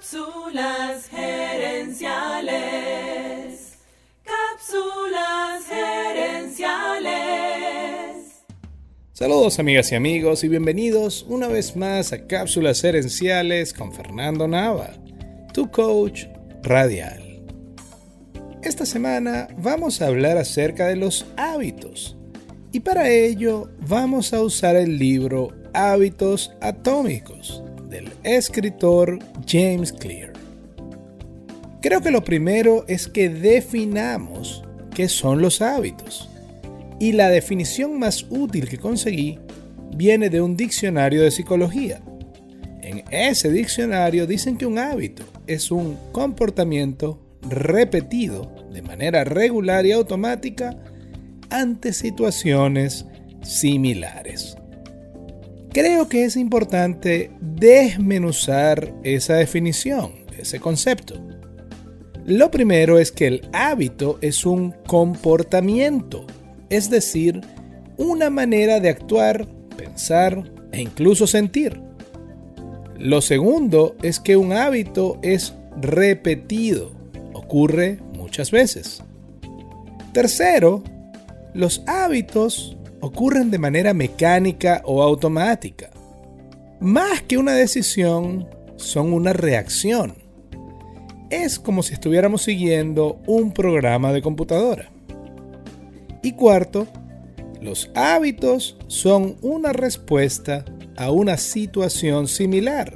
Cápsulas gerenciales. Cápsulas gerenciales. Saludos amigas y amigos y bienvenidos una vez más a Cápsulas gerenciales con Fernando Nava, tu coach radial. Esta semana vamos a hablar acerca de los hábitos y para ello vamos a usar el libro Hábitos Atómicos del escritor James Clear. Creo que lo primero es que definamos qué son los hábitos. Y la definición más útil que conseguí viene de un diccionario de psicología. En ese diccionario dicen que un hábito es un comportamiento repetido de manera regular y automática ante situaciones similares. Creo que es importante desmenuzar esa definición, ese concepto. Lo primero es que el hábito es un comportamiento, es decir, una manera de actuar, pensar e incluso sentir. Lo segundo es que un hábito es repetido, ocurre muchas veces. Tercero, los hábitos ocurren de manera mecánica o automática. Más que una decisión, son una reacción. Es como si estuviéramos siguiendo un programa de computadora. Y cuarto, los hábitos son una respuesta a una situación similar,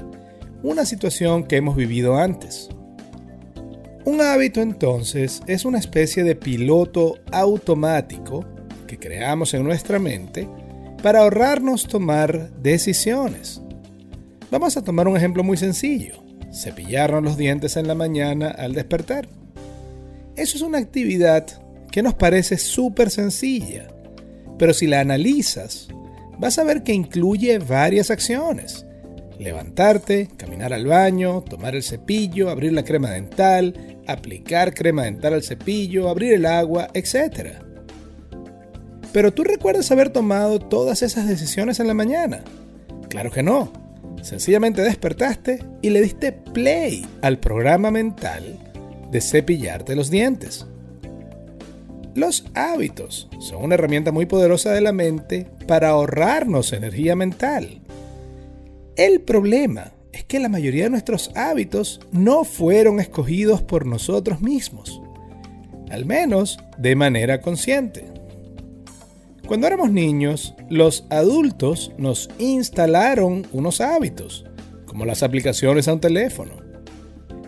una situación que hemos vivido antes. Un hábito entonces es una especie de piloto automático creamos en nuestra mente para ahorrarnos tomar decisiones. Vamos a tomar un ejemplo muy sencillo, cepillarnos los dientes en la mañana al despertar. Eso es una actividad que nos parece súper sencilla, pero si la analizas, vas a ver que incluye varias acciones. Levantarte, caminar al baño, tomar el cepillo, abrir la crema dental, aplicar crema dental al cepillo, abrir el agua, etc. Pero tú recuerdas haber tomado todas esas decisiones en la mañana. Claro que no. Sencillamente despertaste y le diste play al programa mental de cepillarte los dientes. Los hábitos son una herramienta muy poderosa de la mente para ahorrarnos energía mental. El problema es que la mayoría de nuestros hábitos no fueron escogidos por nosotros mismos, al menos de manera consciente. Cuando éramos niños, los adultos nos instalaron unos hábitos, como las aplicaciones a un teléfono.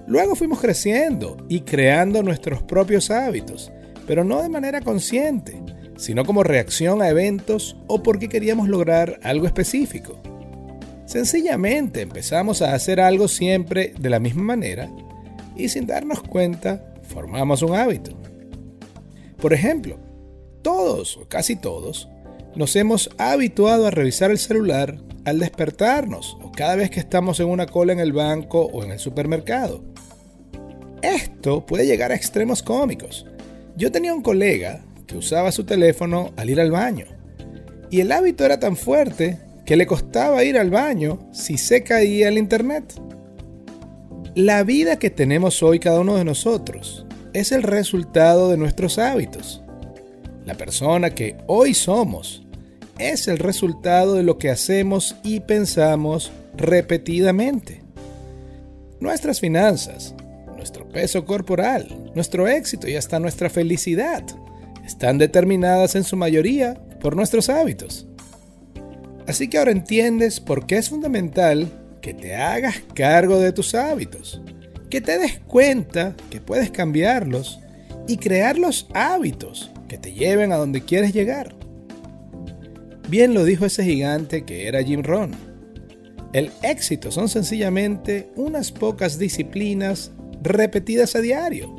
Luego fuimos creciendo y creando nuestros propios hábitos, pero no de manera consciente, sino como reacción a eventos o porque queríamos lograr algo específico. Sencillamente empezamos a hacer algo siempre de la misma manera y sin darnos cuenta formamos un hábito. Por ejemplo, todos, o casi todos, nos hemos habituado a revisar el celular al despertarnos o cada vez que estamos en una cola en el banco o en el supermercado. Esto puede llegar a extremos cómicos. Yo tenía un colega que usaba su teléfono al ir al baño y el hábito era tan fuerte que le costaba ir al baño si se caía el internet. La vida que tenemos hoy cada uno de nosotros es el resultado de nuestros hábitos. La persona que hoy somos es el resultado de lo que hacemos y pensamos repetidamente. Nuestras finanzas, nuestro peso corporal, nuestro éxito y hasta nuestra felicidad están determinadas en su mayoría por nuestros hábitos. Así que ahora entiendes por qué es fundamental que te hagas cargo de tus hábitos, que te des cuenta que puedes cambiarlos y crear los hábitos que te lleven a donde quieres llegar. Bien lo dijo ese gigante que era Jim Rohn. El éxito son sencillamente unas pocas disciplinas repetidas a diario,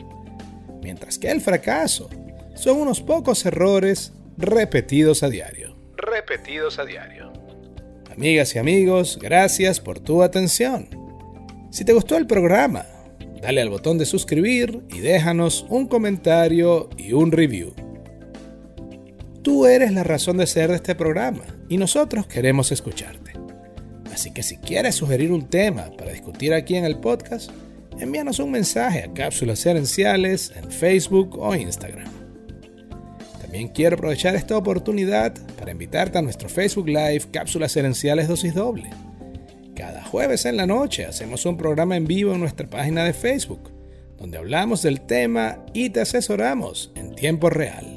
mientras que el fracaso son unos pocos errores repetidos a diario. Repetidos a diario. Amigas y amigos, gracias por tu atención. Si te gustó el programa, dale al botón de suscribir y déjanos un comentario y un review. Tú eres la razón de ser de este programa y nosotros queremos escucharte. Así que si quieres sugerir un tema para discutir aquí en el podcast, envíanos un mensaje a Cápsulas Herenciales en Facebook o Instagram. También quiero aprovechar esta oportunidad para invitarte a nuestro Facebook Live Cápsulas Herenciales Dosis Doble. Cada jueves en la noche hacemos un programa en vivo en nuestra página de Facebook, donde hablamos del tema y te asesoramos en tiempo real.